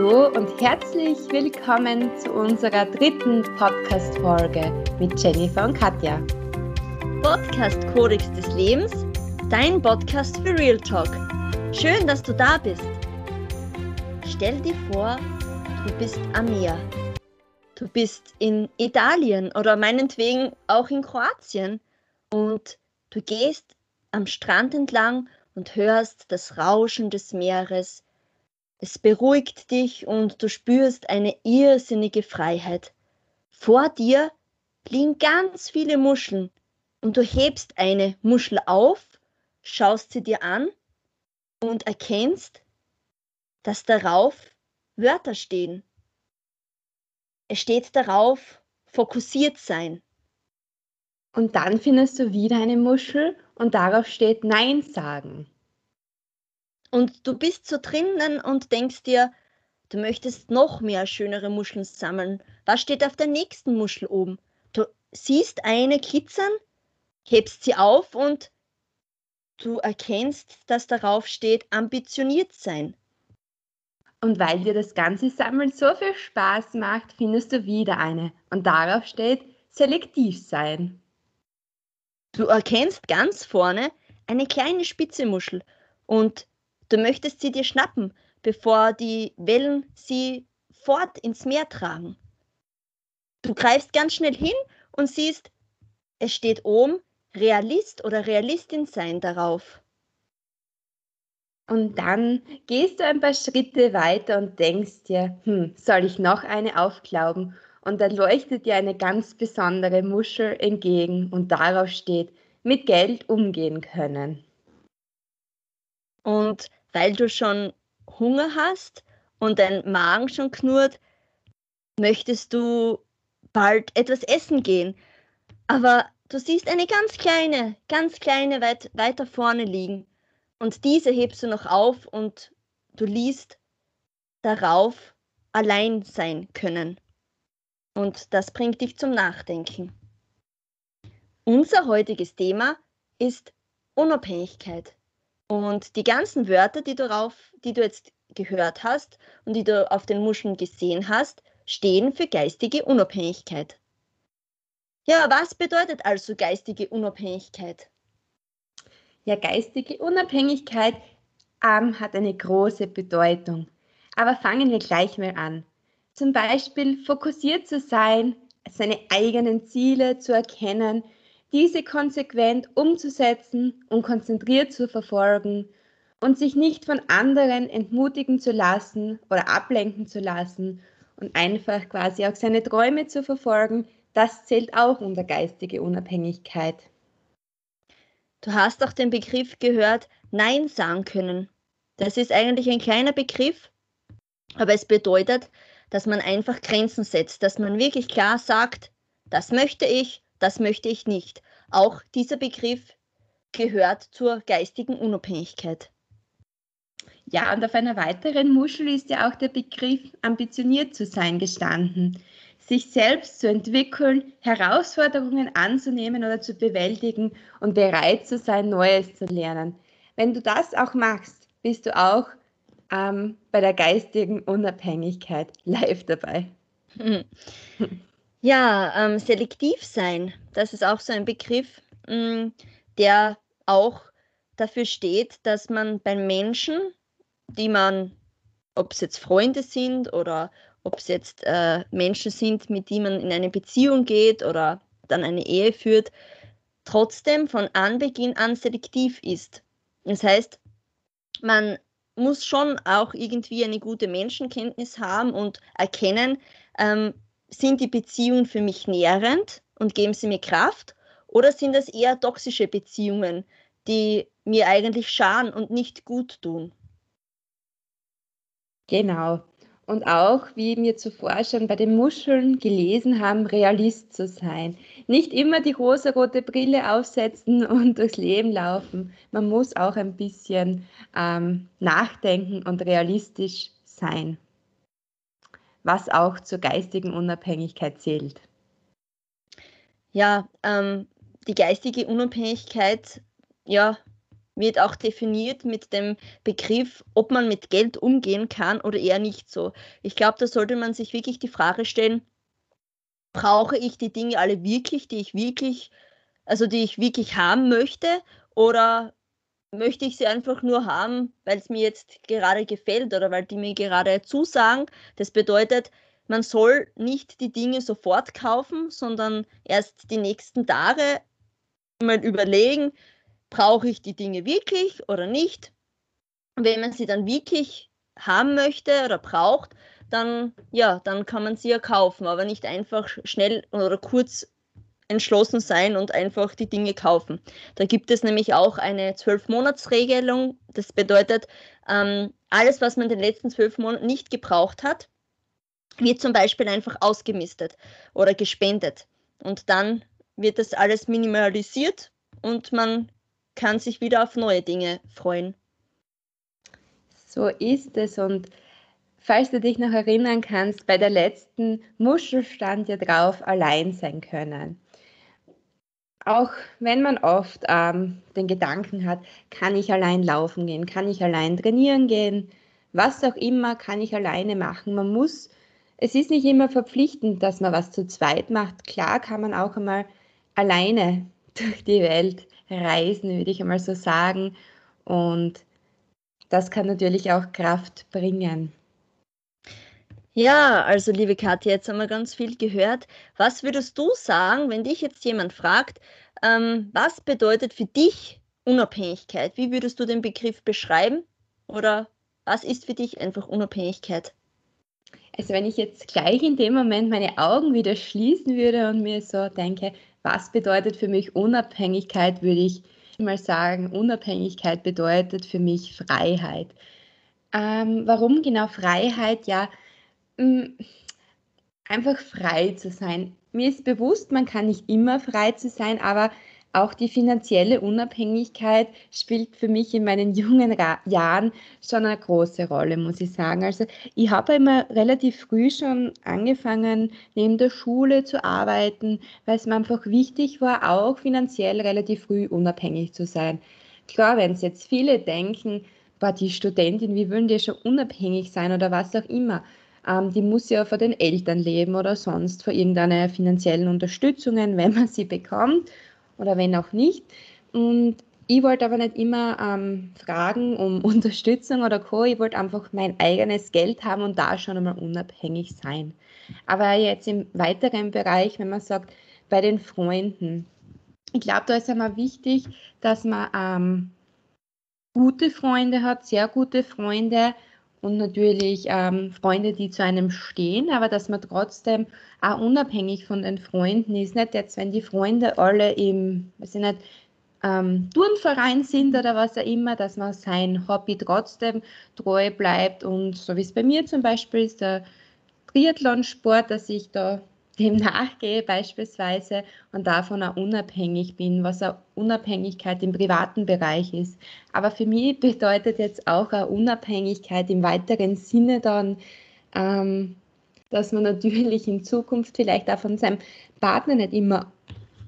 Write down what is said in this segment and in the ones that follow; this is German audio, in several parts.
Hallo und herzlich willkommen zu unserer dritten Podcast-Folge mit Jennifer und Katja. Podcast Kodex des Lebens, dein Podcast für Real Talk. Schön, dass du da bist. Stell dir vor, du bist am Meer. Du bist in Italien oder meinetwegen auch in Kroatien und du gehst am Strand entlang und hörst das Rauschen des Meeres es beruhigt dich und du spürst eine irrsinnige Freiheit. Vor dir liegen ganz viele Muscheln und du hebst eine Muschel auf, schaust sie dir an und erkennst, dass darauf Wörter stehen. Es steht darauf fokussiert sein. Und dann findest du wieder eine Muschel und darauf steht Nein sagen. Und du bist so drinnen und denkst dir, du möchtest noch mehr schönere Muscheln sammeln. Was steht auf der nächsten Muschel oben? Du siehst eine kitzern, hebst sie auf und du erkennst, dass darauf steht ambitioniert sein. Und weil dir das ganze Sammeln so viel Spaß macht, findest du wieder eine. Und darauf steht selektiv sein. Du erkennst ganz vorne eine kleine spitze Muschel und Du möchtest sie dir schnappen, bevor die Wellen sie fort ins Meer tragen. Du greifst ganz schnell hin und siehst, es steht oben Realist oder Realistin sein darauf. Und dann gehst du ein paar Schritte weiter und denkst dir, hm, soll ich noch eine aufglauben? Und dann leuchtet dir eine ganz besondere Muschel entgegen und darauf steht, mit Geld umgehen können. Und weil du schon Hunger hast und dein Magen schon knurrt, möchtest du bald etwas essen gehen. Aber du siehst eine ganz kleine, ganz kleine weit, weiter vorne liegen. Und diese hebst du noch auf und du liest darauf allein sein können. Und das bringt dich zum Nachdenken. Unser heutiges Thema ist Unabhängigkeit. Und die ganzen Wörter, die du, drauf, die du jetzt gehört hast und die du auf den Muscheln gesehen hast, stehen für geistige Unabhängigkeit. Ja, was bedeutet also geistige Unabhängigkeit? Ja, geistige Unabhängigkeit ähm, hat eine große Bedeutung. Aber fangen wir gleich mal an. Zum Beispiel fokussiert zu sein, seine eigenen Ziele zu erkennen, diese konsequent umzusetzen und konzentriert zu verfolgen und sich nicht von anderen entmutigen zu lassen oder ablenken zu lassen und einfach quasi auch seine Träume zu verfolgen, das zählt auch unter geistige Unabhängigkeit. Du hast auch den Begriff gehört, Nein sagen können. Das ist eigentlich ein kleiner Begriff, aber es bedeutet, dass man einfach Grenzen setzt, dass man wirklich klar sagt, das möchte ich, das möchte ich nicht. Auch dieser Begriff gehört zur geistigen Unabhängigkeit. Ja, und auf einer weiteren Muschel ist ja auch der Begriff ambitioniert zu sein gestanden. Sich selbst zu entwickeln, Herausforderungen anzunehmen oder zu bewältigen und bereit zu sein, Neues zu lernen. Wenn du das auch machst, bist du auch ähm, bei der geistigen Unabhängigkeit live dabei. Ja, ähm, selektiv sein, das ist auch so ein Begriff, mh, mm, der auch dafür steht, dass man bei Menschen, die man, ob es jetzt Freunde sind oder ob es jetzt äh, Menschen sind, mit denen man in eine Beziehung geht oder dann eine Ehe führt, trotzdem von Anbeginn an selektiv ist. Das heißt, man muss schon auch irgendwie eine gute Menschenkenntnis haben und erkennen, ähm, sind die Beziehungen für mich nährend und geben sie mir Kraft oder sind das eher toxische Beziehungen, die mir eigentlich schaden und nicht gut tun? Genau. Und auch, wie wir zuvor schon bei den Muscheln gelesen haben, Realist zu sein. Nicht immer die rosarote Brille aufsetzen und durchs Leben laufen. Man muss auch ein bisschen ähm, nachdenken und realistisch sein was auch zur geistigen Unabhängigkeit zählt. Ja, ähm, die geistige Unabhängigkeit, ja, wird auch definiert mit dem Begriff, ob man mit Geld umgehen kann oder eher nicht so. Ich glaube, da sollte man sich wirklich die Frage stellen, brauche ich die Dinge alle wirklich, die ich wirklich, also die ich wirklich haben möchte, oder möchte ich sie einfach nur haben, weil es mir jetzt gerade gefällt oder weil die mir gerade zusagen. Das bedeutet, man soll nicht die Dinge sofort kaufen, sondern erst die nächsten Tage mal überlegen, brauche ich die Dinge wirklich oder nicht. Wenn man sie dann wirklich haben möchte oder braucht, dann ja, dann kann man sie ja kaufen, aber nicht einfach schnell oder kurz entschlossen sein und einfach die Dinge kaufen. Da gibt es nämlich auch eine Zwölf-Monats-Regelung. Das bedeutet, ähm, alles, was man in den letzten zwölf Monaten nicht gebraucht hat, wird zum Beispiel einfach ausgemistet oder gespendet. Und dann wird das alles minimalisiert und man kann sich wieder auf neue Dinge freuen. So ist es. Und falls du dich noch erinnern kannst, bei der letzten Muschel stand ja drauf, allein sein können. Auch wenn man oft ähm, den Gedanken hat, kann ich allein laufen gehen, kann ich allein trainieren gehen, was auch immer kann ich alleine machen. Man muss, es ist nicht immer verpflichtend, dass man was zu zweit macht. Klar kann man auch einmal alleine durch die Welt reisen, würde ich einmal so sagen. Und das kann natürlich auch Kraft bringen. Ja, also liebe Katja, jetzt haben wir ganz viel gehört. Was würdest du sagen, wenn dich jetzt jemand fragt, ähm, was bedeutet für dich Unabhängigkeit? Wie würdest du den Begriff beschreiben? Oder was ist für dich einfach Unabhängigkeit? Also wenn ich jetzt gleich in dem Moment meine Augen wieder schließen würde und mir so denke, was bedeutet für mich Unabhängigkeit, würde ich mal sagen, Unabhängigkeit bedeutet für mich Freiheit. Ähm, warum genau Freiheit? Ja, einfach frei zu sein. Mir ist bewusst, man kann nicht immer frei zu sein, aber auch die finanzielle Unabhängigkeit spielt für mich in meinen jungen Ra Jahren schon eine große Rolle, muss ich sagen. Also ich habe immer relativ früh schon angefangen, neben der Schule zu arbeiten, weil es mir einfach wichtig war, auch finanziell relativ früh unabhängig zu sein. Klar, wenn es jetzt viele denken, war die Studentin, wie wollen die schon unabhängig sein oder was auch immer ähm, die muss ja vor den Eltern leben oder sonst vor irgendeiner finanziellen Unterstützung, wenn man sie bekommt oder wenn auch nicht. Und ich wollte aber nicht immer ähm, fragen um Unterstützung oder Co. Ich wollte einfach mein eigenes Geld haben und da schon einmal unabhängig sein. Aber jetzt im weiteren Bereich, wenn man sagt, bei den Freunden, ich glaube, da ist einmal wichtig, dass man ähm, gute Freunde hat, sehr gute Freunde und natürlich ähm, Freunde, die zu einem stehen, aber dass man trotzdem auch unabhängig von den Freunden ist. Nicht jetzt, wenn die Freunde alle im, weiß ich nicht, ähm, Turnverein sind oder was auch immer, dass man sein Hobby trotzdem treu bleibt und so wie es bei mir zum Beispiel ist, der Triathlonsport, dass ich da dem nachgehe beispielsweise und davon auch unabhängig bin, was auch Unabhängigkeit im privaten Bereich ist. Aber für mich bedeutet jetzt auch eine Unabhängigkeit im weiteren Sinne dann, ähm, dass man natürlich in Zukunft vielleicht auch von seinem Partner nicht immer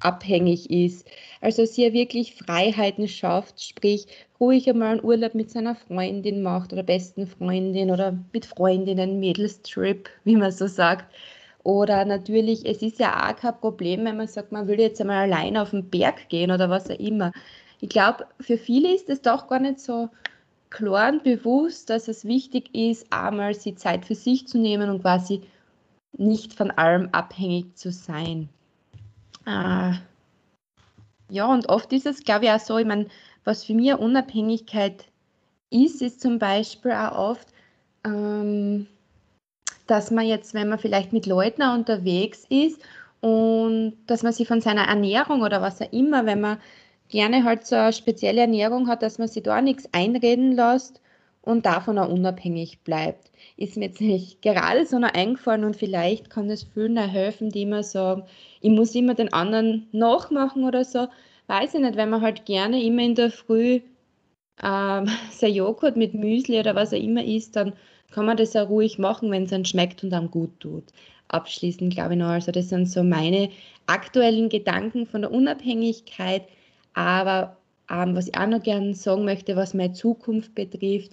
abhängig ist. Also sie wirklich Freiheiten schafft, sprich ruhig einmal einen Urlaub mit seiner Freundin macht oder besten Freundin oder mit Freundinnen, Mädelstrip, wie man so sagt oder natürlich, es ist ja auch kein Problem, wenn man sagt, man will jetzt einmal allein auf den Berg gehen oder was auch immer. Ich glaube, für viele ist es doch gar nicht so klar und bewusst, dass es wichtig ist, einmal die Zeit für sich zu nehmen und quasi nicht von allem abhängig zu sein. Äh, ja, und oft ist es, glaube ich, auch so, ich meine, was für mich Unabhängigkeit ist, ist zum Beispiel auch oft, ähm, dass man jetzt, wenn man vielleicht mit Leuten unterwegs ist und dass man sich von seiner Ernährung oder was auch immer, wenn man gerne halt so eine spezielle Ernährung hat, dass man sich da nichts einreden lässt und davon auch unabhängig bleibt. Ist mir jetzt nicht gerade so noch eingefallen und vielleicht kann es vielen auch helfen, die immer sagen, ich muss immer den anderen nachmachen oder so. Weiß ich nicht, wenn man halt gerne immer in der Früh ähm, sein Joghurt mit Müsli oder was auch immer isst, dann kann man das auch ruhig machen, wenn es einem schmeckt und einem gut tut. Abschließend glaube ich noch, also das sind so meine aktuellen Gedanken von der Unabhängigkeit, aber ähm, was ich auch noch gerne sagen möchte, was meine Zukunft betrifft,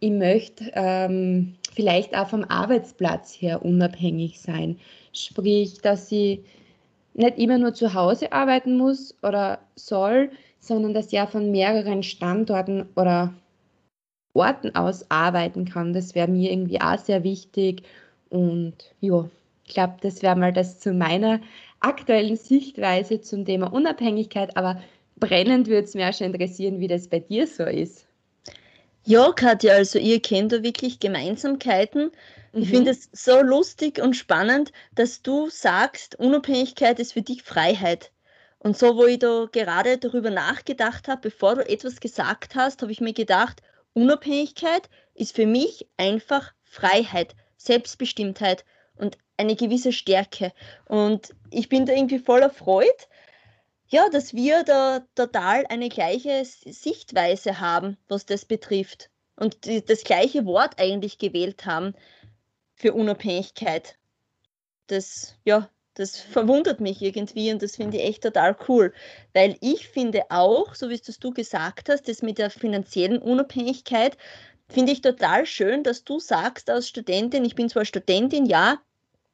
ich möchte ähm, vielleicht auch vom Arbeitsplatz her unabhängig sein. Sprich, dass ich nicht immer nur zu Hause arbeiten muss oder soll, sondern dass ich auch von mehreren Standorten oder Orten aus arbeiten kann. Das wäre mir irgendwie auch sehr wichtig. Und ja, ich glaube, das wäre mal das zu meiner aktuellen Sichtweise zum Thema Unabhängigkeit. Aber brennend würde es mir auch schon interessieren, wie das bei dir so ist. Ja, Katja, also ihr kennt da wirklich Gemeinsamkeiten. Mhm. Ich finde es so lustig und spannend, dass du sagst, Unabhängigkeit ist für dich Freiheit. Und so, wo ich da gerade darüber nachgedacht habe, bevor du etwas gesagt hast, habe ich mir gedacht, Unabhängigkeit ist für mich einfach Freiheit, Selbstbestimmtheit und eine gewisse Stärke. Und ich bin da irgendwie voller Freude, ja, dass wir da total eine gleiche Sichtweise haben, was das betrifft. Und das gleiche Wort eigentlich gewählt haben für Unabhängigkeit. Das, ja, das verwundert mich irgendwie und das finde ich echt total cool. Weil ich finde auch, so wie es du gesagt hast, das mit der finanziellen Unabhängigkeit, finde ich total schön, dass du sagst als Studentin, ich bin zwar Studentin, ja,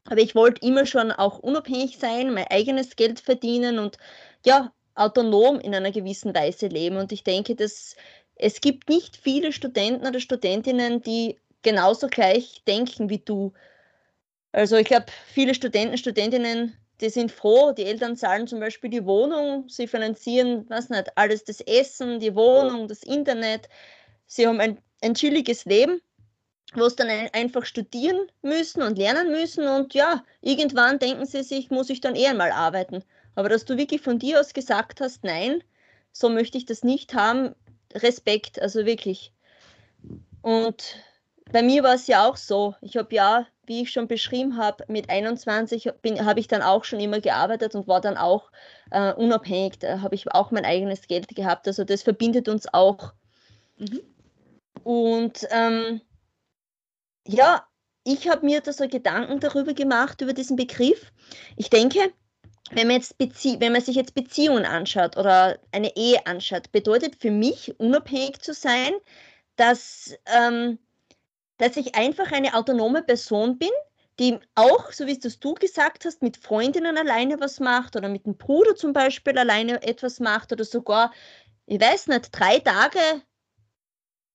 aber ich wollte immer schon auch unabhängig sein, mein eigenes Geld verdienen und ja, autonom in einer gewissen Weise leben. Und ich denke, dass es gibt nicht viele Studenten oder Studentinnen, die genauso gleich denken wie du. Also ich glaube, viele Studenten, Studentinnen, die sind froh, die Eltern zahlen zum Beispiel die Wohnung, sie finanzieren, was nicht, alles das Essen, die Wohnung, das Internet. Sie haben ein, ein chilliges Leben, wo sie dann ein, einfach studieren müssen und lernen müssen und ja, irgendwann denken sie sich, muss ich dann eher mal arbeiten. Aber dass du wirklich von dir aus gesagt hast, nein, so möchte ich das nicht haben, Respekt, also wirklich. Und bei mir war es ja auch so. Ich habe ja, wie ich schon beschrieben habe, mit 21 habe ich dann auch schon immer gearbeitet und war dann auch äh, unabhängig. Da habe ich auch mein eigenes Geld gehabt. Also das verbindet uns auch. Mhm. Und ähm, ja, ich habe mir da so Gedanken darüber gemacht, über diesen Begriff. Ich denke, wenn man, jetzt Bezie wenn man sich jetzt Beziehungen anschaut oder eine Ehe anschaut, bedeutet für mich, unabhängig zu sein, dass, ähm, dass ich einfach eine autonome Person bin, die auch, so wie es du gesagt hast, mit Freundinnen alleine was macht oder mit dem Bruder zum Beispiel alleine etwas macht oder sogar, ich weiß nicht, drei Tage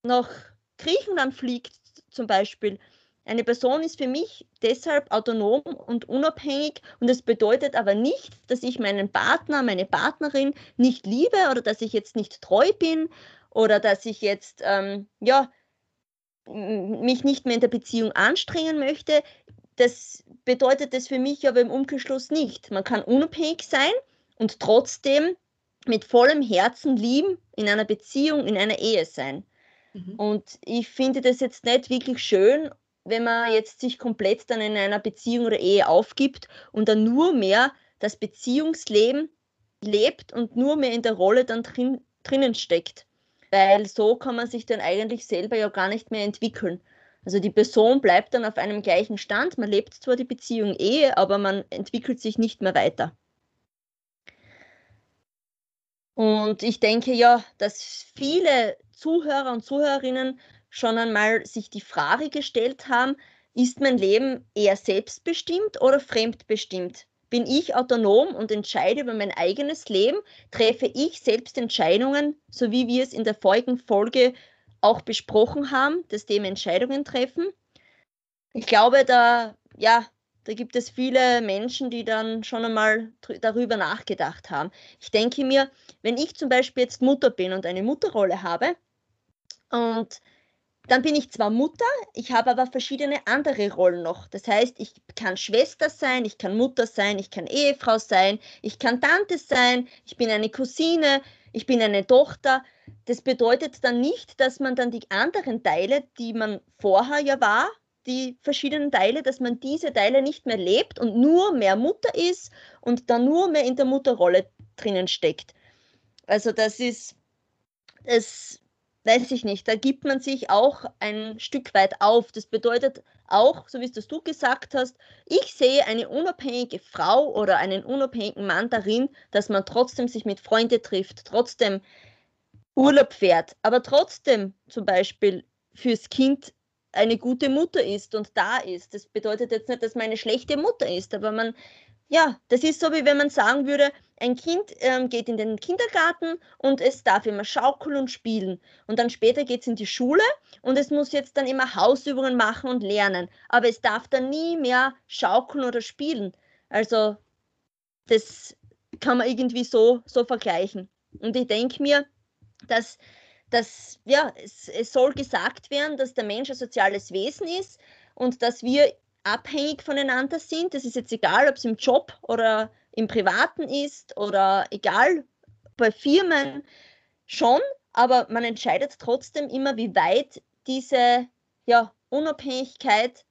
nach Griechenland fliegt zum Beispiel. Eine Person ist für mich deshalb autonom und unabhängig und das bedeutet aber nicht, dass ich meinen Partner, meine Partnerin nicht liebe oder dass ich jetzt nicht treu bin oder dass ich jetzt ähm, ja, mich nicht mehr in der Beziehung anstrengen möchte. Das bedeutet das für mich aber im Umkehrschluss nicht. Man kann unabhängig sein und trotzdem mit vollem Herzen lieben, in einer Beziehung, in einer Ehe sein. Mhm. Und ich finde das jetzt nicht wirklich schön wenn man jetzt sich komplett dann in einer Beziehung oder Ehe aufgibt und dann nur mehr das Beziehungsleben lebt und nur mehr in der Rolle dann drin, drinnen steckt. Weil so kann man sich dann eigentlich selber ja gar nicht mehr entwickeln. Also die Person bleibt dann auf einem gleichen Stand, man lebt zwar die Beziehung Ehe, aber man entwickelt sich nicht mehr weiter. Und ich denke ja, dass viele Zuhörer und Zuhörerinnen schon einmal sich die Frage gestellt haben, ist mein Leben eher selbstbestimmt oder fremdbestimmt? Bin ich autonom und entscheide über mein eigenes Leben? Treffe ich selbst Entscheidungen, so wie wir es in der vorigen Folge auch besprochen haben, das Thema Entscheidungen treffen? Ich glaube, da, ja, da gibt es viele Menschen, die dann schon einmal darüber nachgedacht haben. Ich denke mir, wenn ich zum Beispiel jetzt Mutter bin und eine Mutterrolle habe und dann bin ich zwar Mutter, ich habe aber verschiedene andere Rollen noch. Das heißt, ich kann Schwester sein, ich kann Mutter sein, ich kann Ehefrau sein, ich kann Tante sein, ich bin eine Cousine, ich bin eine Tochter. Das bedeutet dann nicht, dass man dann die anderen Teile, die man vorher ja war, die verschiedenen Teile, dass man diese Teile nicht mehr lebt und nur mehr Mutter ist und dann nur mehr in der Mutterrolle drinnen steckt. Also das ist, es weiß ich nicht, da gibt man sich auch ein Stück weit auf. Das bedeutet auch, so wie es du gesagt hast, ich sehe eine unabhängige Frau oder einen unabhängigen Mann darin, dass man trotzdem sich mit Freunden trifft, trotzdem Urlaub fährt, aber trotzdem zum Beispiel fürs Kind eine gute Mutter ist und da ist. Das bedeutet jetzt nicht, dass man eine schlechte Mutter ist, aber man, ja, das ist so, wie wenn man sagen würde, ein Kind ähm, geht in den Kindergarten und es darf immer schaukeln und spielen. Und dann später geht es in die Schule und es muss jetzt dann immer Hausübungen machen und lernen. Aber es darf dann nie mehr schaukeln oder spielen. Also das kann man irgendwie so, so vergleichen. Und ich denke mir, dass, dass ja, es, es soll gesagt werden, dass der Mensch ein soziales Wesen ist und dass wir abhängig voneinander sind. Das ist jetzt egal, ob es im Job oder im Privaten ist oder egal, bei Firmen schon, aber man entscheidet trotzdem immer, wie weit diese ja, Unabhängigkeit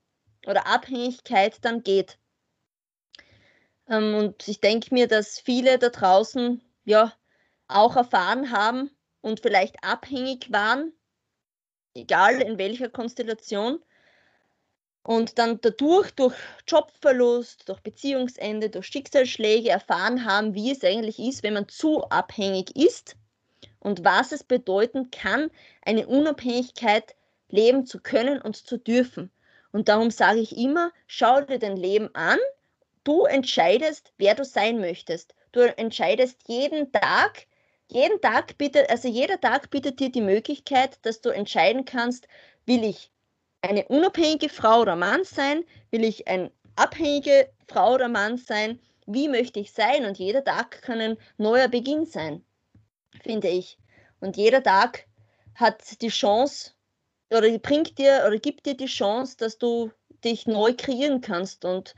oder Abhängigkeit dann geht. Ähm, und ich denke mir, dass viele da draußen ja auch erfahren haben und vielleicht abhängig waren, egal in welcher Konstellation, und dann dadurch, durch Jobverlust, durch Beziehungsende, durch Schicksalsschläge erfahren haben, wie es eigentlich ist, wenn man zu abhängig ist und was es bedeuten kann, eine Unabhängigkeit leben zu können und zu dürfen. Und darum sage ich immer, schau dir dein Leben an, du entscheidest, wer du sein möchtest. Du entscheidest jeden Tag, jeden Tag bietet, also jeder Tag bietet dir die Möglichkeit, dass du entscheiden kannst, will ich eine unabhängige Frau oder Mann sein? Will ich eine abhängige Frau oder Mann sein? Wie möchte ich sein? Und jeder Tag kann ein neuer Beginn sein, finde ich. Und jeder Tag hat die Chance oder bringt dir oder gibt dir die Chance, dass du dich neu kreieren kannst und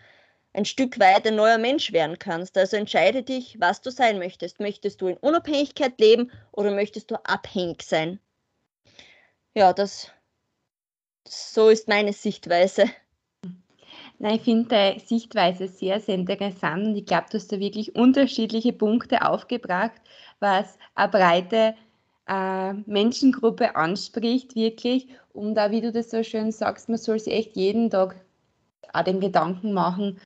ein Stück weit ein neuer Mensch werden kannst. Also entscheide dich, was du sein möchtest. Möchtest du in Unabhängigkeit leben oder möchtest du abhängig sein? Ja, das so ist meine Sichtweise. Nein, ich finde deine Sichtweise sehr, sehr interessant und ich glaube, du hast da wirklich unterschiedliche Punkte aufgebracht, was eine breite äh, Menschengruppe anspricht, wirklich. Und da, wie du das so schön sagst, man soll sich echt jeden Tag auch den Gedanken machen,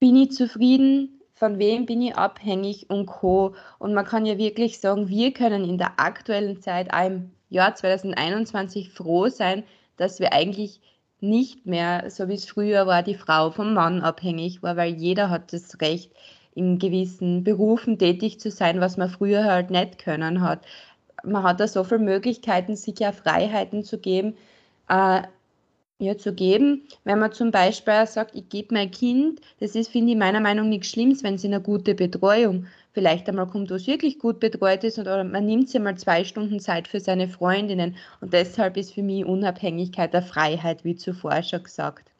bin ich zufrieden, von wem bin ich abhängig und co. Und man kann ja wirklich sagen, wir können in der aktuellen Zeit, auch im Jahr 2021, froh sein, dass wir eigentlich nicht mehr, so wie es früher war, die Frau vom Mann abhängig war, weil jeder hat das Recht, in gewissen Berufen tätig zu sein, was man früher halt nicht können hat. Man hat da so viele Möglichkeiten, sich ja Freiheiten zu geben, äh, ja, zu geben. Wenn man zum Beispiel sagt, ich gebe mein Kind, das ist, finde ich, meiner Meinung nach nichts Schlimmes, wenn sie eine gute Betreuung vielleicht einmal kommt, wo es wirklich gut betreut ist oder man nimmt sich mal zwei Stunden Zeit für seine Freundinnen und deshalb ist für mich Unabhängigkeit der Freiheit, wie zuvor schon gesagt.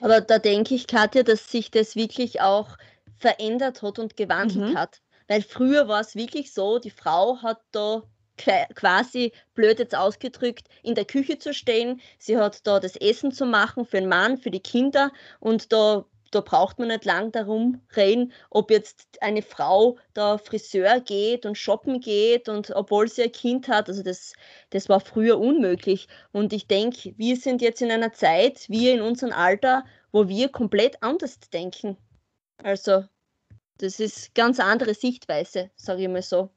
Aber da denke ich, Katja, dass sich das wirklich auch verändert hat und gewandelt mhm. hat. Weil früher war es wirklich so, die Frau hat da quasi blöd jetzt ausgedrückt in der Küche zu stehen. Sie hat da das Essen zu machen für den Mann, für die Kinder und da da braucht man nicht lang darum reden, ob jetzt eine Frau da Friseur geht und shoppen geht und obwohl sie ein Kind hat. Also das, das war früher unmöglich. Und ich denke, wir sind jetzt in einer Zeit, wir in unserem Alter, wo wir komplett anders denken. Also das ist ganz andere Sichtweise, sage ich mal so.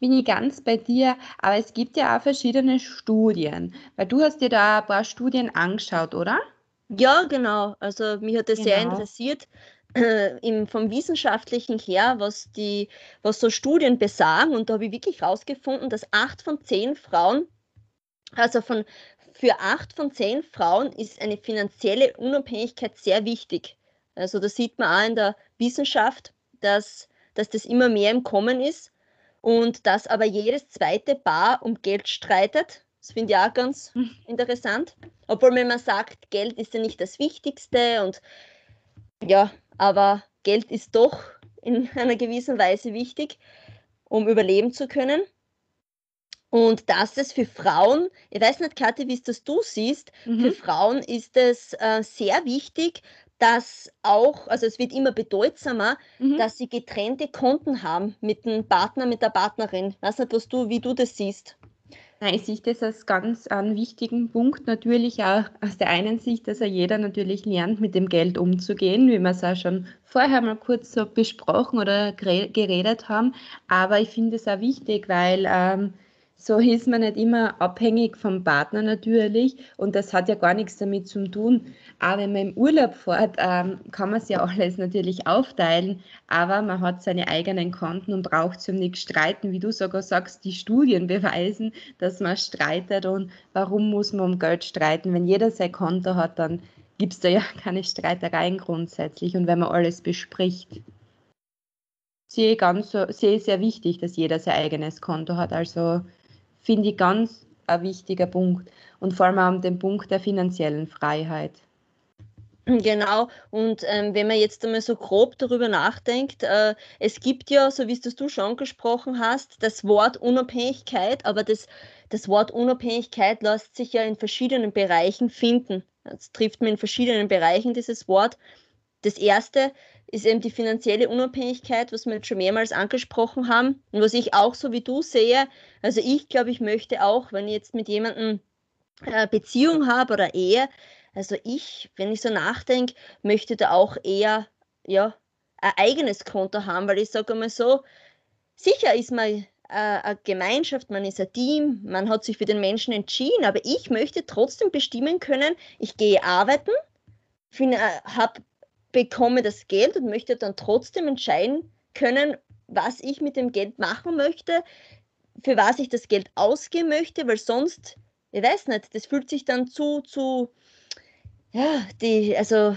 Bin ich ganz bei dir, aber es gibt ja auch verschiedene Studien, weil du hast dir da ein paar Studien angeschaut, oder? Ja, genau. Also mich hat sehr genau. interessiert, äh, im, vom Wissenschaftlichen her, was, die, was so Studien besagen. Und da habe ich wirklich herausgefunden, dass acht von zehn Frauen, also von, für acht von zehn Frauen ist eine finanzielle Unabhängigkeit sehr wichtig. Also da sieht man auch in der Wissenschaft, dass, dass das immer mehr im Kommen ist und dass aber jedes zweite Paar um Geld streitet. Das finde ich auch ganz hm. interessant. Obwohl wenn man sagt, Geld ist ja nicht das Wichtigste und ja, aber Geld ist doch in einer gewissen Weise wichtig, um überleben zu können. Und dass es für Frauen, ich weiß nicht, Kathi, wie es das du siehst, mhm. für Frauen ist es äh, sehr wichtig, dass auch, also es wird immer bedeutsamer, mhm. dass sie getrennte Konten haben mit dem Partner, mit der Partnerin. Ich weiß nicht, was du, wie du das siehst. Ich sehe das als ganz einen wichtigen Punkt natürlich auch aus der einen Sicht, dass ja jeder natürlich lernt, mit dem Geld umzugehen, wie wir es auch schon vorher mal kurz so besprochen oder geredet haben. Aber ich finde es auch wichtig, weil ähm, so ist man nicht immer abhängig vom Partner natürlich und das hat ja gar nichts damit zu tun. Aber wenn man im Urlaub fährt, ähm, kann man sich ja alles natürlich aufteilen, aber man hat seine eigenen Konten und braucht sich um nichts streiten. Wie du sogar sagst, die Studien beweisen, dass man streitet und warum muss man um Geld streiten? Wenn jeder sein Konto hat, dann gibt es da ja keine Streitereien grundsätzlich und wenn man alles bespricht. Sehe ganz sehe sehr wichtig, dass jeder sein eigenes Konto hat. Also finde ich ganz ein wichtiger Punkt. Und vor allem auch den Punkt der finanziellen Freiheit. Genau, und ähm, wenn man jetzt einmal so grob darüber nachdenkt, äh, es gibt ja, so wie es du schon angesprochen hast, das Wort Unabhängigkeit, aber das, das Wort Unabhängigkeit lässt sich ja in verschiedenen Bereichen finden. Das trifft man in verschiedenen Bereichen, dieses Wort. Das erste ist eben die finanzielle Unabhängigkeit, was wir jetzt schon mehrmals angesprochen haben und was ich auch so wie du sehe. Also ich glaube, ich möchte auch, wenn ich jetzt mit jemandem äh, Beziehung habe oder Ehe, also ich, wenn ich so nachdenke, möchte da auch eher ja, ein eigenes Konto haben, weil ich sage immer so, sicher ist man äh, eine Gemeinschaft, man ist ein Team, man hat sich für den Menschen entschieden, aber ich möchte trotzdem bestimmen können, ich gehe arbeiten, äh, habe bekomme das Geld und möchte dann trotzdem entscheiden können, was ich mit dem Geld machen möchte, für was ich das Geld ausgeben möchte, weil sonst, ich weiß nicht, das fühlt sich dann zu, zu, ja, die, also,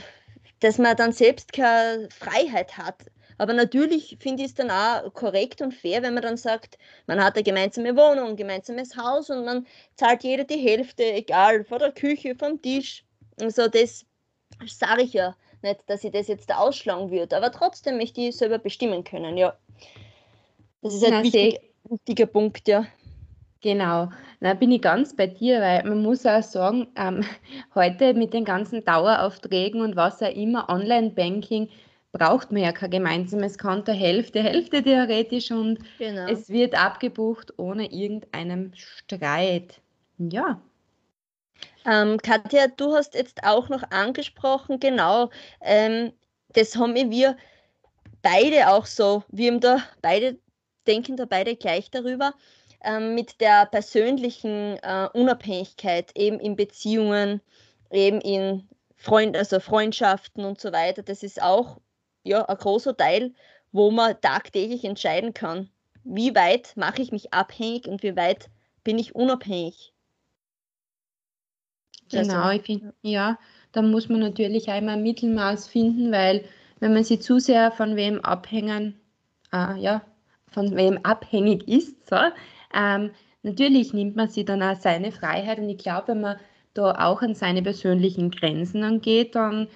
dass man dann selbst keine Freiheit hat. Aber natürlich finde ich es dann auch korrekt und fair, wenn man dann sagt, man hat eine gemeinsame Wohnung, ein gemeinsames Haus und man zahlt jeder die Hälfte, egal, vor der Küche, vom Tisch. Also das sage ich ja nicht, dass ich das jetzt ausschlagen würde, aber trotzdem möchte ich selber bestimmen können, ja. Das ist ein wichtig, wichtiger Punkt, ja. Genau, da bin ich ganz bei dir, weil man muss auch sagen, ähm, heute mit den ganzen Daueraufträgen und was auch immer, Online-Banking, braucht man ja kein gemeinsames Konto, Hälfte, Hälfte theoretisch und genau. es wird abgebucht ohne irgendeinen Streit. Ja, ähm, Katja, du hast jetzt auch noch angesprochen, genau, ähm, das haben wir beide auch so, wir haben da beide, denken da beide gleich darüber, ähm, mit der persönlichen äh, Unabhängigkeit eben in Beziehungen, eben in Freund, also Freundschaften und so weiter. Das ist auch ja, ein großer Teil, wo man tagtäglich entscheiden kann, wie weit mache ich mich abhängig und wie weit bin ich unabhängig. Genau, also, ich finde, ja, da muss man natürlich einmal ein Mittelmaß finden, weil wenn man sich zu sehr von wem abhängen, äh, ja, von wem abhängig ist, so, ähm, natürlich nimmt man sich dann auch seine Freiheit und ich glaube, wenn man da auch an seine persönlichen Grenzen angeht, dann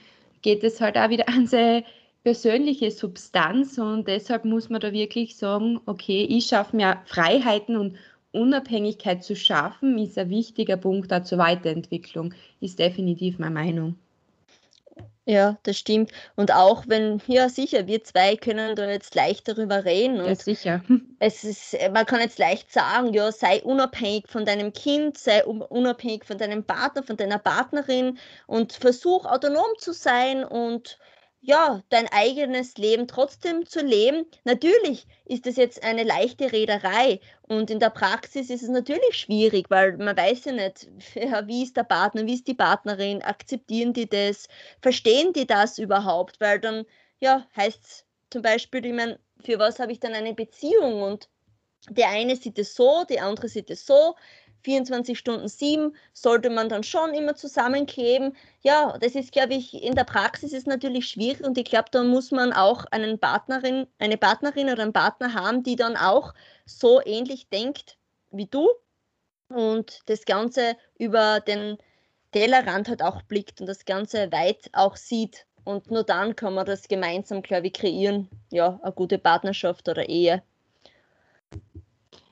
geht es halt auch wieder an seine persönliche Substanz und deshalb muss man da wirklich sagen, okay, ich schaffe mir Freiheiten und Unabhängigkeit zu schaffen, ist ein wichtiger Punkt da zur Weiterentwicklung, ist definitiv meine Meinung. Ja, das stimmt. Und auch wenn, ja sicher, wir zwei können da jetzt leicht darüber reden. Und ja, sicher. Es ist, man kann jetzt leicht sagen, ja, sei unabhängig von deinem Kind, sei unabhängig von deinem Partner, von deiner Partnerin und versuch autonom zu sein und ja, dein eigenes Leben trotzdem zu leben. Natürlich ist es jetzt eine leichte Rederei und in der Praxis ist es natürlich schwierig, weil man weiß ja nicht, wie ist der Partner, wie ist die Partnerin, akzeptieren die das, verstehen die das überhaupt, weil dann, ja, heißt es zum Beispiel, ich meine, für was habe ich dann eine Beziehung? Und der eine sieht es so, die andere sieht es so, 24 Stunden 7 sollte man dann schon immer zusammenkleben. Ja, das ist, glaube ich, in der Praxis ist natürlich schwierig und ich glaube, da muss man auch einen Partnerin, eine Partnerin oder einen Partner haben, die dann auch so ähnlich denkt wie du und das Ganze über den Tellerrand halt auch blickt und das Ganze weit auch sieht. Und nur dann kann man das gemeinsam, glaube ich, kreieren. Ja, eine gute Partnerschaft oder Ehe.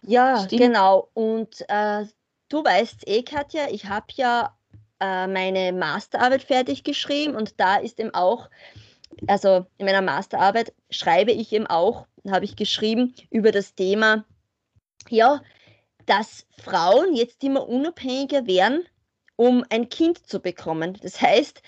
Ja, Stimmt. genau. Und äh, du weißt eh, Katja, ich habe ja äh, meine Masterarbeit fertig geschrieben und da ist eben auch, also in meiner Masterarbeit schreibe ich eben auch, habe ich geschrieben über das Thema, ja, dass Frauen jetzt immer unabhängiger werden, um ein Kind zu bekommen. Das heißt,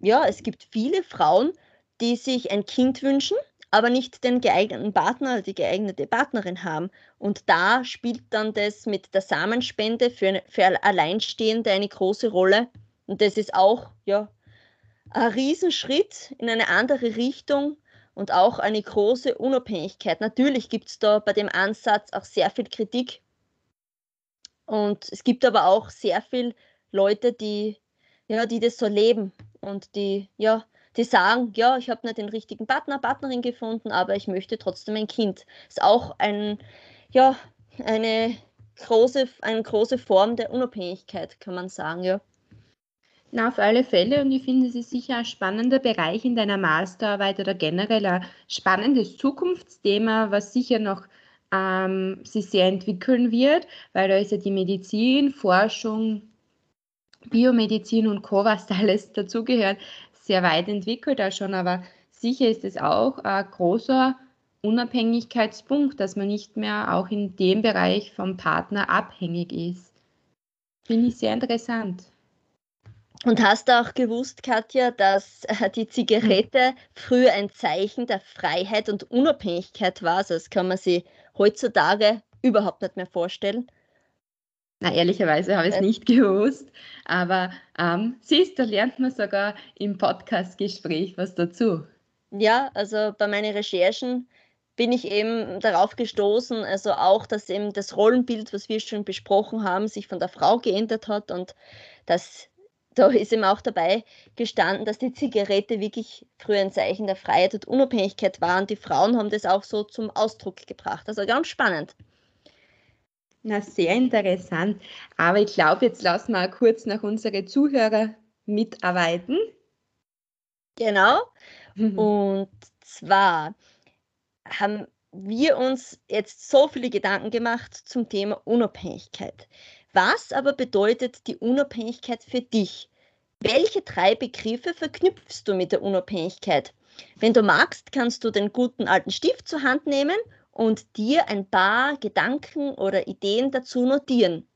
ja, es gibt viele Frauen, die sich ein Kind wünschen, aber nicht den geeigneten Partner die geeignete Partnerin haben. Und da spielt dann das mit der Samenspende für, für Alleinstehende eine große Rolle. Und das ist auch ja, ein Riesenschritt in eine andere Richtung und auch eine große Unabhängigkeit. Natürlich gibt es da bei dem Ansatz auch sehr viel Kritik. Und es gibt aber auch sehr viele Leute, die, ja, die das so leben und die, ja, die sagen, ja, ich habe nicht den richtigen Partner, Partnerin gefunden, aber ich möchte trotzdem ein Kind. Ist auch ein, ja, eine große, eine große Form der Unabhängigkeit, kann man sagen, ja. Na, auf alle Fälle und ich finde, es ist sicher ein spannender Bereich in deiner Masterarbeit oder generell ein spannendes Zukunftsthema, was sicher noch ähm, sich sehr entwickeln wird, weil da ist ja die Medizin, Forschung, Biomedizin und Co., was da alles dazugehört, sehr weit entwickelt da schon, aber sicher ist es auch ein großer Unabhängigkeitspunkt, dass man nicht mehr auch in dem Bereich vom Partner abhängig ist. Finde ich sehr interessant. Und hast du auch gewusst, Katja, dass äh, die Zigarette früher ein Zeichen der Freiheit und Unabhängigkeit war? Also das kann man sich heutzutage überhaupt nicht mehr vorstellen. Na, ehrlicherweise habe ich es nicht gewusst, aber ähm, siehst, da lernt man sogar im Podcast-Gespräch was dazu. Ja, also bei meinen Recherchen bin ich eben darauf gestoßen, also auch, dass eben das Rollenbild, was wir schon besprochen haben, sich von der Frau geändert hat und dass da ist eben auch dabei gestanden, dass die Zigarette wirklich früher ein Zeichen der Freiheit und Unabhängigkeit war und die Frauen haben das auch so zum Ausdruck gebracht. Also ganz spannend. Na, sehr interessant. Aber ich glaube, jetzt lassen wir kurz nach unsere Zuhörer mitarbeiten. Genau. Und zwar haben wir uns jetzt so viele Gedanken gemacht zum Thema Unabhängigkeit. Was aber bedeutet die Unabhängigkeit für dich? Welche drei Begriffe verknüpfst du mit der Unabhängigkeit? Wenn du magst, kannst du den guten alten Stift zur Hand nehmen und dir ein paar Gedanken oder Ideen dazu notieren.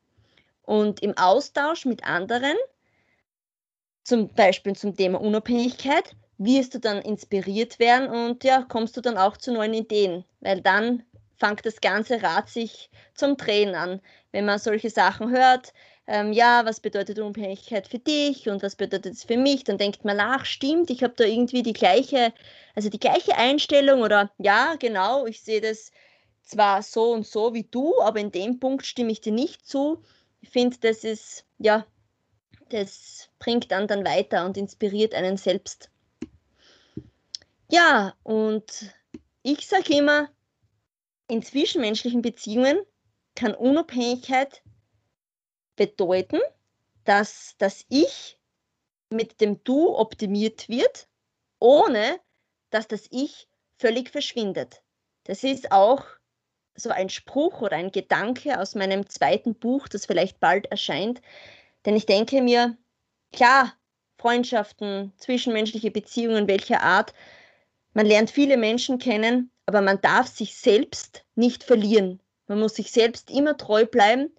Und im Austausch mit anderen, zum Beispiel zum Thema Unabhängigkeit, wirst du dann inspiriert werden und ja, kommst du dann auch zu neuen Ideen, weil dann fängt das ganze Rad sich zum Drehen an. Wenn man solche Sachen hört, ähm, ja, was bedeutet Unabhängigkeit für dich und was bedeutet es für mich, dann denkt man nach, stimmt, ich habe da irgendwie die gleiche, also die gleiche Einstellung oder ja, genau, ich sehe das zwar so und so wie du, aber in dem Punkt stimme ich dir nicht zu. Ich finde, das ist, ja, das bringt dann weiter und inspiriert einen selbst. Ja, und ich sage immer, in zwischenmenschlichen Beziehungen kann Unabhängigkeit bedeuten, dass das Ich mit dem Du optimiert wird, ohne dass das Ich völlig verschwindet. Das ist auch so ein Spruch oder ein Gedanke aus meinem zweiten Buch, das vielleicht bald erscheint. Denn ich denke mir, klar, Freundschaften, zwischenmenschliche Beziehungen welcher Art, man lernt viele Menschen kennen, aber man darf sich selbst nicht verlieren. Man muss sich selbst immer treu bleiben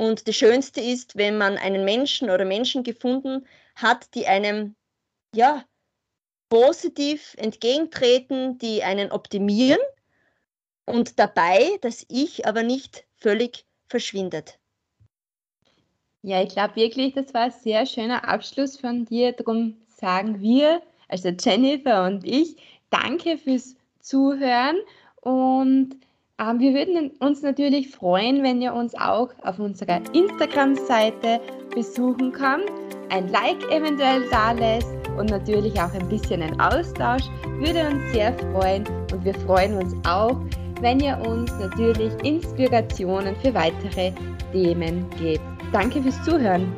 und das Schönste ist, wenn man einen Menschen oder Menschen gefunden hat, die einem ja positiv entgegentreten, die einen optimieren und dabei das Ich aber nicht völlig verschwindet. Ja, ich glaube wirklich, das war ein sehr schöner Abschluss von dir. Darum sagen wir, also Jennifer und ich, danke fürs Zuhören und wir würden uns natürlich freuen, wenn ihr uns auch auf unserer Instagram-Seite besuchen kommt, ein Like eventuell da lässt und natürlich auch ein bisschen ein Austausch. Würde uns sehr freuen und wir freuen uns auch, wenn ihr uns natürlich Inspirationen für weitere Themen gebt. Danke fürs Zuhören.